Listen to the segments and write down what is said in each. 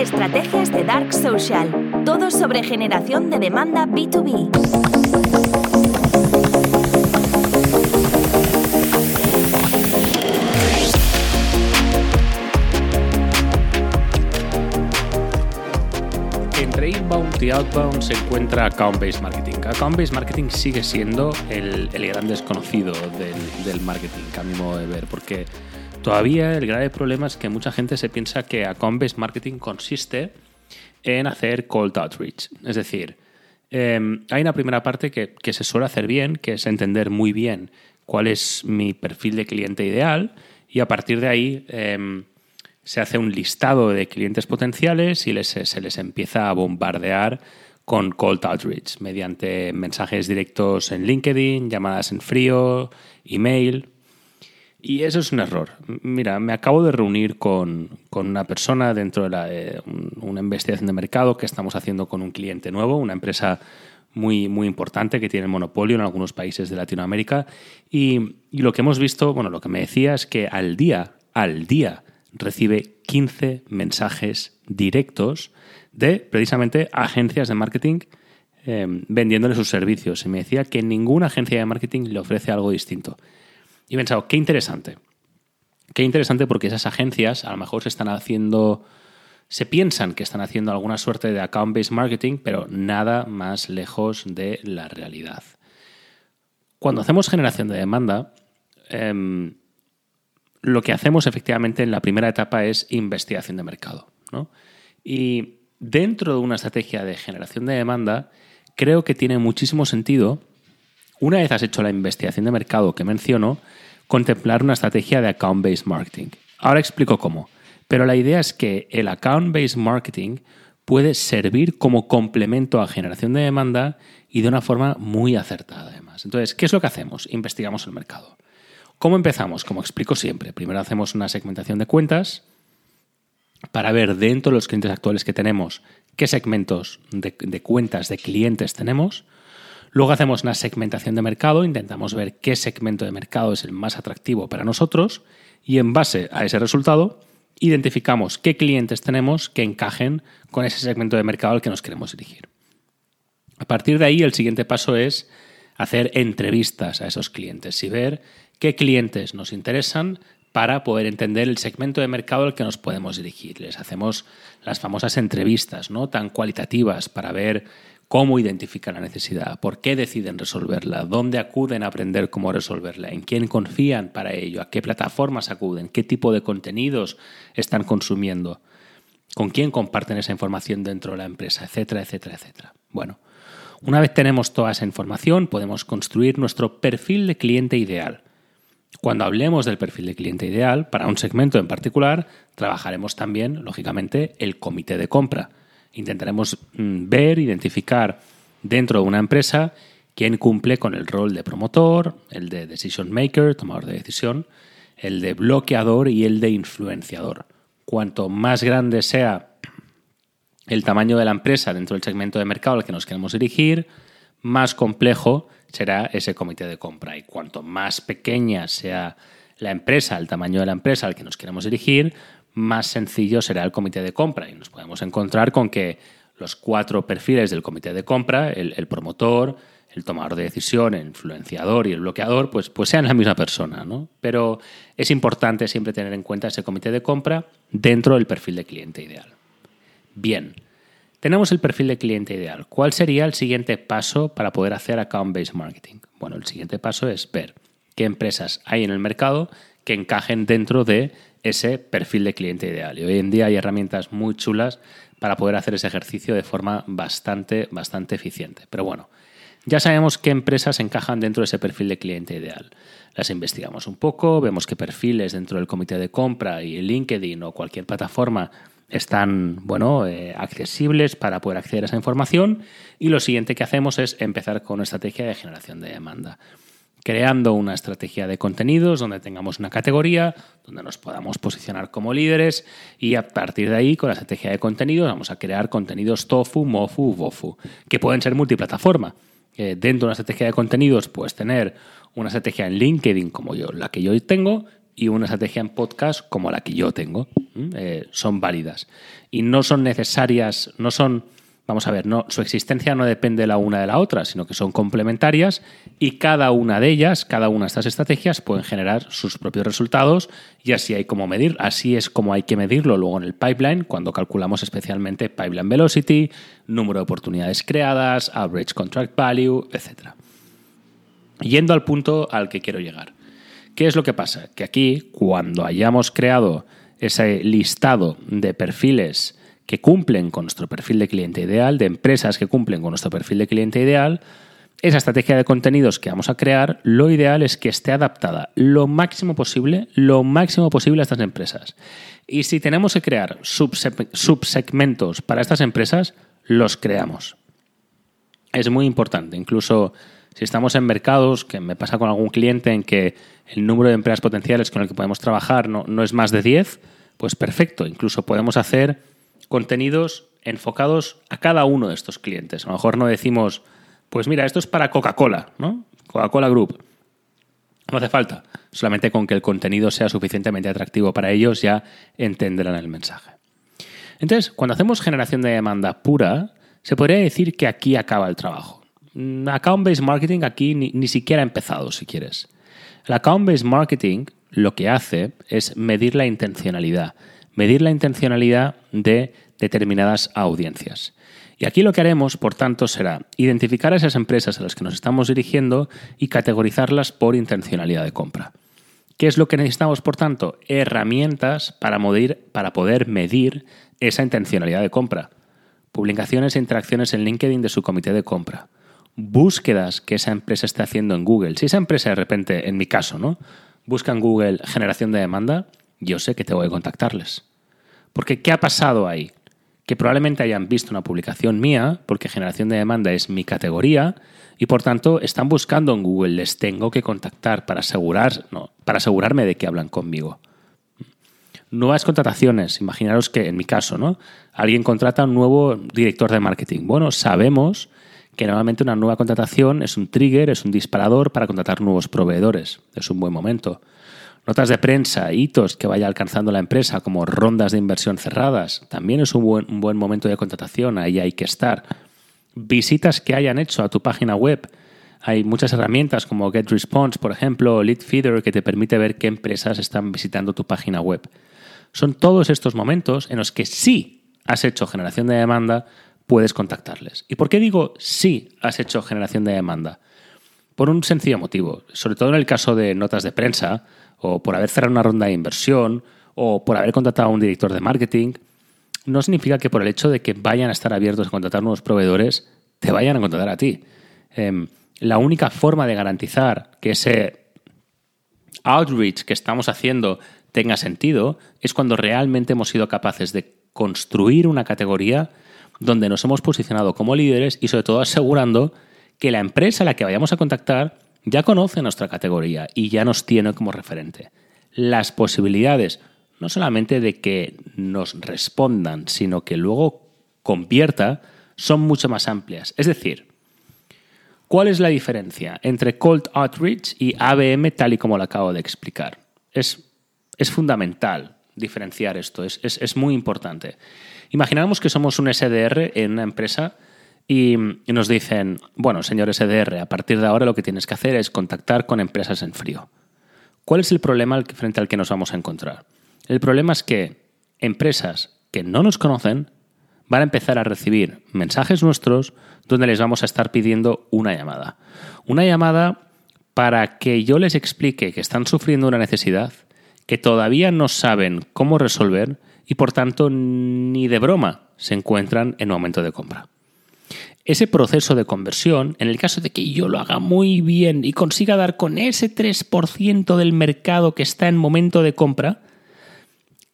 Estrategias de Dark Social. Todo sobre generación de demanda B2B. Entre inbound y outbound se encuentra account-based marketing. Account-based marketing sigue siendo el, el gran desconocido del, del marketing, a mi modo de ver, porque todavía el grave problema es que mucha gente se piensa que account-based marketing consiste en hacer cold outreach. Es decir, eh, hay una primera parte que, que, se suele hacer bien, que es entender muy bien cuál es mi perfil de cliente ideal y a partir de ahí eh, se hace un listado de clientes potenciales y se les empieza a bombardear con cold outreach mediante mensajes directos en LinkedIn, llamadas en frío, email. Y eso es un error. Mira, me acabo de reunir con, con una persona dentro de la, eh, una investigación de mercado que estamos haciendo con un cliente nuevo, una empresa muy, muy importante que tiene monopolio en algunos países de Latinoamérica. Y, y lo que hemos visto, bueno, lo que me decía es que al día, al día, recibe 15 mensajes directos de precisamente agencias de marketing eh, vendiéndole sus servicios. Y me decía que ninguna agencia de marketing le ofrece algo distinto. Y he pensado, qué interesante. Qué interesante porque esas agencias a lo mejor se están haciendo, se piensan que están haciendo alguna suerte de account-based marketing, pero nada más lejos de la realidad. Cuando hacemos generación de demanda, eh, lo que hacemos efectivamente en la primera etapa es investigación de mercado. ¿no? Y dentro de una estrategia de generación de demanda, creo que tiene muchísimo sentido, una vez has hecho la investigación de mercado que menciono, contemplar una estrategia de account-based marketing. Ahora explico cómo. Pero la idea es que el account-based marketing puede servir como complemento a generación de demanda y de una forma muy acertada además. Entonces, ¿qué es lo que hacemos? Investigamos el mercado. ¿Cómo empezamos? Como explico siempre, primero hacemos una segmentación de cuentas para ver dentro de los clientes actuales que tenemos qué segmentos de, de, cuentas de clientes tenemos. Luego hacemos una segmentación de mercado, intentamos ver qué segmento de mercado es el más atractivo para nosotros y en base a ese resultado identificamos qué clientes tenemos que encajen con ese segmento de mercado al que nos queremos dirigir. A partir de ahí el siguiente paso es hacer entrevistas a esos clientes y ver qué clientes nos interesan para poder entender el segmento de mercado al que nos podemos dirigir. Les hacemos las famosas entrevistas, ¿no? Tan cualitativas para ver cómo identifican la necesidad, por qué deciden resolverla, dónde acuden a aprender cómo resolverla, en quién confían para ello, a qué plataformas acuden, qué tipo de contenidos están consumiendo, con quién comparten esa información dentro de la empresa, etcétera, etcétera, etcétera. Bueno, una vez tenemos toda esa información, podemos construir nuestro perfil de cliente ideal cuando hablemos del perfil de cliente ideal, para un segmento en particular, trabajaremos también, lógicamente, el comité de compra. Intentaremos mm, ver, identificar dentro de una empresa quién cumple con el rol de promotor, el de decision maker, tomador de decisión, el de bloqueador y el de influenciador. Cuanto más grande sea el tamaño de la empresa dentro del segmento de mercado al que nos queremos dirigir, más complejo será ese comité de compra. Y cuanto más pequeña sea la empresa, el tamaño de la empresa al que nos queremos dirigir, más sencillo será el comité de compra. Y nos podemos encontrar con que los cuatro perfiles del comité de compra, el, el promotor, el tomador de decisión, el influenciador y el bloqueador, pues, pues sean la misma persona. ¿no? Pero es importante siempre tener en cuenta ese comité de compra dentro del perfil de cliente ideal. Bien. Tenemos el perfil de cliente ideal. ¿Cuál sería el siguiente paso para poder hacer account-based marketing? Bueno, el siguiente paso es ver qué empresas hay en el mercado que encajen dentro de ese perfil de cliente ideal. Y hoy en día hay herramientas muy chulas para poder hacer ese ejercicio de forma bastante, bastante eficiente. Pero bueno, ya sabemos qué empresas encajan dentro de ese perfil de cliente ideal. Las investigamos un poco, vemos qué perfiles dentro del comité de compra y LinkedIn o cualquier plataforma están bueno, eh, accesibles para poder acceder a esa información y lo siguiente que hacemos es empezar con una estrategia de generación de demanda. Creando una estrategia de contenidos donde tengamos una categoría, donde nos podamos posicionar como líderes y a partir de ahí con la estrategia de contenidos vamos a crear contenidos tofu, mofu, bofu, que pueden ser multiplataforma. Eh, dentro de una estrategia de contenidos puedes tener una estrategia en LinkedIn como yo, la que yo tengo, y una estrategia en podcast como la que yo tengo. eh, son válidas. Y no son necesarias, no son Vamos a ver, no, su existencia no depende la una de la otra, sino que son complementarias y cada una de ellas, cada una de estas estrategias pueden generar sus propios resultados y así hay como medir, así es como hay que medirlo luego en el pipeline cuando calculamos especialmente pipeline velocity, número de oportunidades creadas, average contract value, etc. Yendo al punto al que quiero llegar. ¿Qué es lo que pasa? Que aquí, cuando hayamos creado ese listado de perfiles que cumplen con nuestro perfil de cliente ideal, de empresas que cumplen con nuestro perfil de cliente ideal, esa estrategia de contenidos que vamos a crear, lo ideal es que esté adaptada lo máximo posible, lo máximo posible a estas empresas. Y si tenemos que crear subsegmentos para estas empresas, los creamos. Es muy importante, incluso si estamos en mercados, que me pasa con algún cliente en que el número de empresas potenciales con el que podemos trabajar no, no es más de 10, pues perfecto, incluso podemos hacer contenidos enfocados a cada uno de estos clientes. A lo mejor no decimos, pues mira, esto es para Coca-Cola, ¿no? Coca-Cola Group. No hace falta. Solamente con que el contenido sea suficientemente atractivo para ellos ya entenderán el mensaje. Entonces, cuando hacemos generación de demanda pura, se podría decir que aquí acaba el trabajo. Mm, account-based marketing aquí ni, ni siquiera ha empezado, si quieres. El account-based marketing lo que hace es medir la intencionalidad medir la intencionalidad de determinadas audiencias. Y aquí lo que haremos, por tanto, será identificar a esas empresas a las que nos estamos dirigiendo y categorizarlas por intencionalidad de compra. ¿Qué es lo que necesitamos, por tanto? Herramientas para, para poder medir esa intencionalidad de compra. Publicaciones e interacciones en LinkedIn de su comité de compra. Búsquedas que esa empresa esté haciendo en Google. Si esa empresa de repente, en mi caso, ¿no? busca en Google generación de demanda, yo sé que tengo que contactarles. Porque ¿qué ha pasado ahí? Que probablemente hayan visto una publicación mía, porque generación de demanda es mi categoría, y por tanto están buscando en Google, les tengo que contactar para, asegurar, no, para asegurarme de que hablan conmigo. Nuevas contrataciones, imaginaros que en mi caso, ¿no? Alguien contrata a un nuevo director de marketing. Bueno, sabemos que normalmente una nueva contratación es un trigger, es un disparador para contratar nuevos proveedores. Es un buen momento notas de prensa, hitos que vaya alcanzando la empresa, como rondas de inversión cerradas, también es un buen, momento de contratación, ahí hay que estar. Visitas que hayan hecho a tu página web. Hay muchas herramientas como GetResponse, por ejemplo, o LeadFeeder, que te permite ver qué empresas están visitando tu página web. Son todos estos momentos en los que sí has hecho generación de demanda, puedes contactarles. ¿Y por qué digo sí has hecho generación de demanda? Por un sencillo motivo. Sobre todo en el caso de notas de prensa, o por haber cerrado una ronda de inversión, o por haber contratado a un director de marketing, no significa que por el hecho de que vayan a estar abiertos a contratar nuevos proveedores, te vayan a contratar a ti. Em, la única forma de garantizar que ese outreach que estamos haciendo tenga sentido es cuando realmente hemos sido capaces de construir una categoría donde nos hemos posicionado como líderes y sobre todo asegurando que la empresa a la que vayamos a contactar ya conoce nuestra categoría y ya nos tiene como referente. Las posibilidades, no solamente de que nos respondan, sino que luego convierta, son mucho más amplias. Es decir, ¿cuál es la diferencia entre Cold Outreach y ABM tal y como lo acabo de explicar? Es, es fundamental diferenciar esto, es, es muy importante. Imaginamos que somos un SDR en una empresa y, nos dicen, bueno, señor SDR, a partir de ahora lo que tienes que hacer es contactar con empresas en frío. ¿Cuál es el problema frente al que nos vamos a encontrar? El problema es que empresas que no nos conocen van a empezar a recibir mensajes nuestros donde les vamos a estar pidiendo una llamada. Una llamada para que yo les explique que están sufriendo una necesidad, que todavía no saben cómo resolver y por tanto ni de broma se encuentran en momento de compra ese proceso de conversión, en el caso de que yo lo haga muy bien y consiga dar con ese 3% del mercado que está en momento de compra,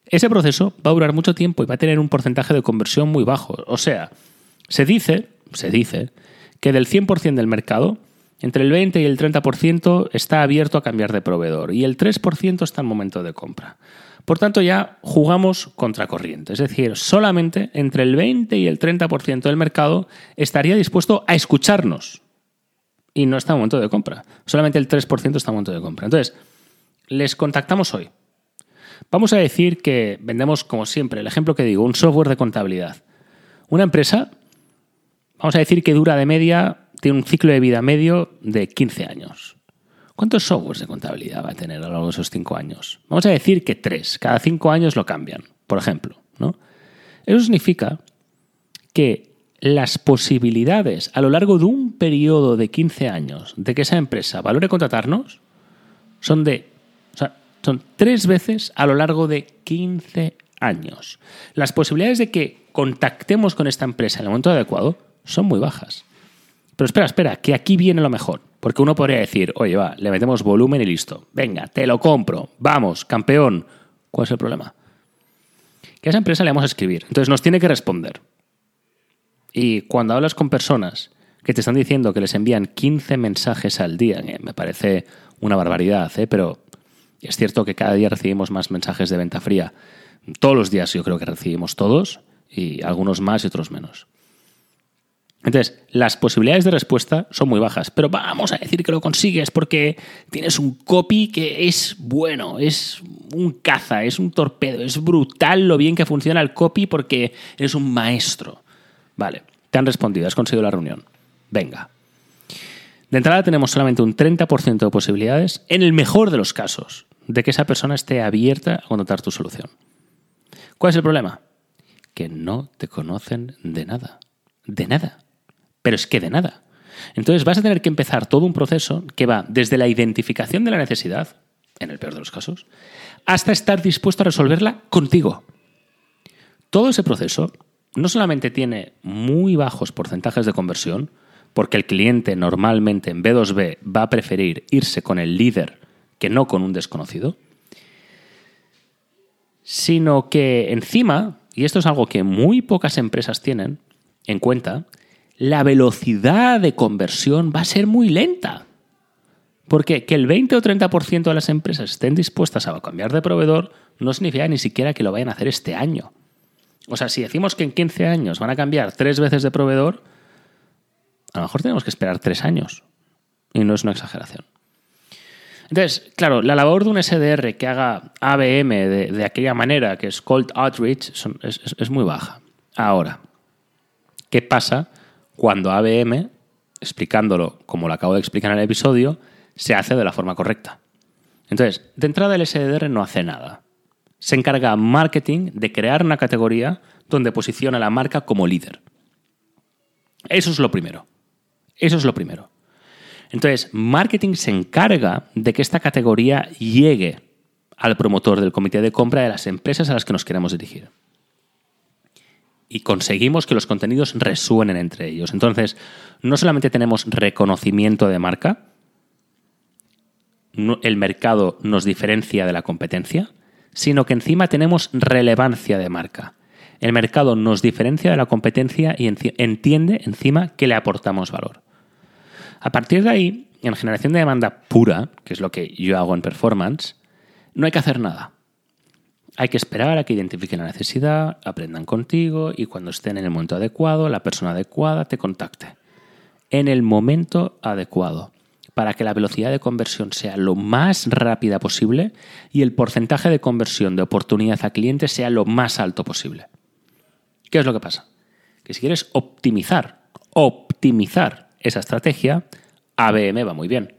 ese proceso va a durar mucho tiempo y va a tener un porcentaje de conversión muy bajo. O sea, se dice, se dice, que del 100% del mercado, entre el 20 y el 30% está abierto a cambiar de proveedor y el 3% está en momento de compra. Por tanto, ya jugamos contracorriente. Es decir, solamente entre el 20 y el 30% del mercado estaría dispuesto a escucharnos. Y no está en momento de compra. Solamente el 3% está en momento de compra. Entonces, les contactamos hoy. Vamos a decir que vendemos, como siempre, el ejemplo que digo, un software de contabilidad. Una empresa, vamos a decir que dura de media, tiene un ciclo de vida medio de 15 años. ¿Cuántos softwares de contabilidad va a tener a lo largo de esos 5 años? Vamos a decir que 3. Cada 5 años lo cambian, por ejemplo. ¿no? Eso significa que las posibilidades a lo largo de un periodo de 15 años de que esa empresa valore contratarnos son de son tres veces a lo largo de 15 años. Las posibilidades de que contactemos con esta empresa en el momento adecuado son muy bajas. Pero espera, espera, que aquí viene lo mejor. Porque uno podría decir, oye, va, le metemos volumen y listo. Venga, te lo compro. Vamos, campeón. ¿Cuál es el problema? Que a esa empresa le vamos a escribir. Entonces nos tiene que responder. Y cuando hablas con personas que te están diciendo que les envían 15 mensajes al día, me parece una barbaridad, ¿eh? pero es cierto que cada día recibimos más mensajes de venta fría. Todos los días yo creo que recibimos todos, y algunos más y otros menos. Entonces, las posibilidades de respuesta son muy bajas, pero vamos a decir que lo consigues porque tienes un copy que es bueno, es un caza, es un torpedo, es brutal lo bien que funciona el copy porque eres un maestro. Vale, te han respondido, has conseguido la reunión. Venga, de entrada tenemos solamente un 30% de posibilidades, en el mejor de los casos, de que esa persona esté abierta a contratar tu solución. ¿Cuál es el problema? Que no te conocen de nada. De nada. Pero es que de nada. Entonces vas a tener que empezar todo un proceso que va desde la identificación de la necesidad, en el peor de los casos, hasta estar dispuesto a resolverla contigo. Todo ese proceso no solamente tiene muy bajos porcentajes de conversión, porque el cliente normalmente en B2B va a preferir irse con el líder que no con un desconocido, sino que encima, y esto es algo que muy pocas empresas tienen en cuenta, la velocidad de conversión va a ser muy lenta. Porque que el 20 o 30% de las empresas estén dispuestas a cambiar de proveedor no significa ni siquiera que lo vayan a hacer este año. O sea, si decimos que en 15 años van a cambiar tres veces de proveedor, a lo mejor tenemos que esperar tres años. Y no es una exageración. Entonces, claro, la labor de un SDR que haga ABM de, aquella manera, que es Cold Outreach, es, muy baja. Ahora, ¿qué pasa cuando ABM, explicándolo como lo acabo de explicar en el episodio, se hace de la forma correcta? Entonces, de entrada el SDR no hace nada. Se encarga marketing de crear una categoría donde posiciona la marca como líder. Eso es lo primero. Eso es lo primero. Entonces, marketing se encarga de que esta categoría llegue al promotor del comité de compra de las empresas a las que nos queremos dirigir. Y conseguimos que los contenidos resuenen entre ellos. Entonces, no solamente tenemos reconocimiento de marca, el mercado nos diferencia de la competencia, sino que encima tenemos relevancia de marca. El mercado nos diferencia de la competencia y entiende encima que le aportamos valor. A partir de ahí, en generación de demanda pura, que es lo que yo hago en performance, no hay que hacer nada. Hay que esperar a que identifiquen la necesidad, aprendan contigo y cuando estén en el momento adecuado, la persona adecuada te contacte. En el momento adecuado, para que la velocidad de conversión sea lo más rápida posible y el porcentaje de conversión de oportunidad a cliente sea lo más alto posible. ¿Qué es lo que pasa? Que si quieres optimizar, optimizar esa estrategia, ABM va muy bien.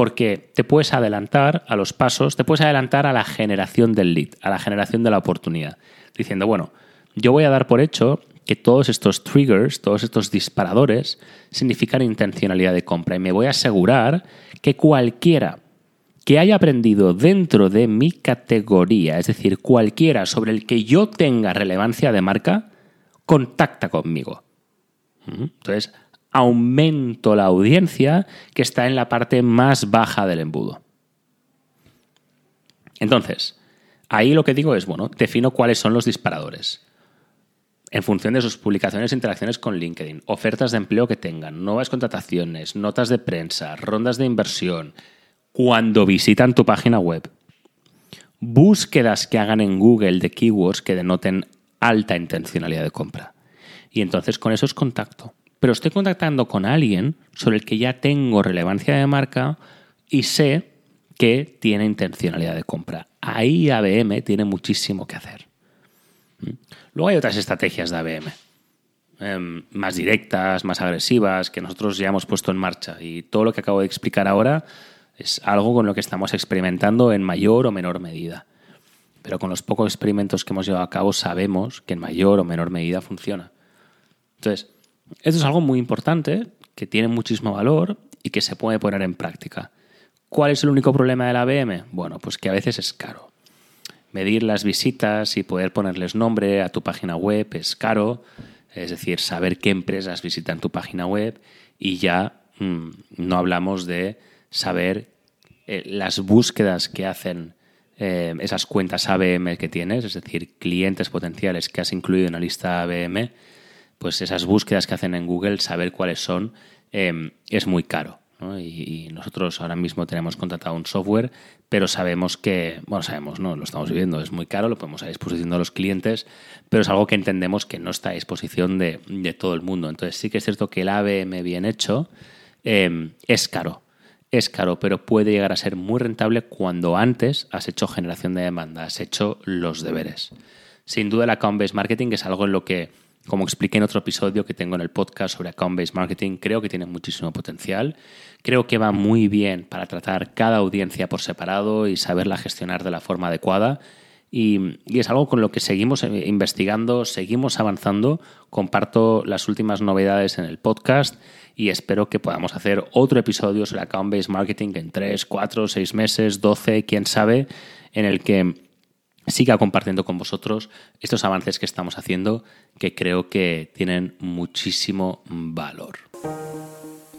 Porque te puedes adelantar a los pasos, te puedes adelantar a la generación del lead, a la generación de la oportunidad. Diciendo, bueno, yo voy a dar por hecho que todos estos triggers, todos estos disparadores, significan intencionalidad de compra. Y me voy a asegurar que cualquiera que haya aprendido dentro de mi categoría, es decir, cualquiera sobre el que yo tenga relevancia de marca, contacta conmigo. Entonces, aumento la audiencia que está en la parte más baja del embudo. Entonces, ahí lo que digo es, bueno, defino cuáles son los disparadores. En función de sus publicaciones e interacciones con LinkedIn, ofertas de empleo que tengan, nuevas contrataciones, notas de prensa, rondas de inversión, cuando visitan tu página web, búsquedas que hagan en Google de keywords que denoten alta intencionalidad de compra. Y entonces con eso es contacto pero estoy contactando con alguien sobre el que ya tengo relevancia de marca y sé que tiene intencionalidad de compra. Ahí ABM tiene muchísimo que hacer. ¿Mm? Luego hay otras estrategias de ABM, em, más directas, más agresivas, que nosotros ya hemos puesto en marcha. Y todo lo que acabo de explicar ahora es algo con lo que estamos experimentando en mayor o menor medida. Pero con los pocos experimentos que hemos llevado a cabo sabemos que en mayor o menor medida funciona. Entonces, esto es algo muy importante, que tiene muchísimo valor y que se puede poner en práctica. ¿Cuál es el único problema de la ABM? Bueno, pues que a veces es caro. Medir las visitas y poder ponerles nombre a tu página web es caro, es decir, saber qué empresas visitan tu página web y ya mm, no hablamos de saber eh, las búsquedas que hacen eh, esas cuentas ABM que tienes, es decir, clientes potenciales que has incluido en la lista ABM, pues esas búsquedas que hacen en Google, saber cuáles son, eh, es muy caro. Y, nosotros ahora mismo tenemos contratado un software, pero sabemos que, bueno, sabemos, no, lo estamos viviendo, es muy caro, lo ponemos a disposición de los clientes, pero es algo que entendemos que no está a disposición de, todo el mundo. Entonces sí que es cierto que el ABM bien hecho es caro es caro, pero puede llegar a ser muy rentable cuando antes has hecho generación de demanda, has hecho los deberes. Sin duda el account-based marketing es algo en lo que, como expliqué en otro episodio que tengo en el podcast sobre account-based marketing, creo que tiene muchísimo potencial. Creo que va muy bien para tratar cada audiencia por separado y saberla gestionar de la forma adecuada. Y, y, es algo con lo que seguimos investigando, seguimos avanzando. Comparto las últimas novedades en el podcast y espero que podamos hacer otro episodio sobre account-based marketing en 3, 4, 6 meses, 12, quién sabe, en el que siga compartiendo con vosotros estos avances que estamos haciendo que creo que tienen muchísimo valor.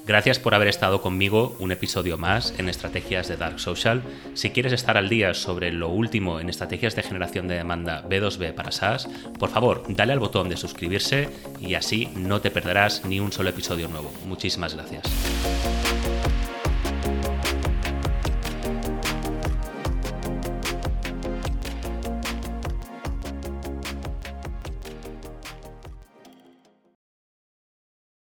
Gracias por haber estado conmigo un episodio más en Estrategias de Dark Social. Si quieres estar al día sobre lo último en estrategias de generación de demanda B2B para SaaS, por favor, dale al botón de suscribirse y así no te perderás ni un solo episodio nuevo. Muchísimas gracias.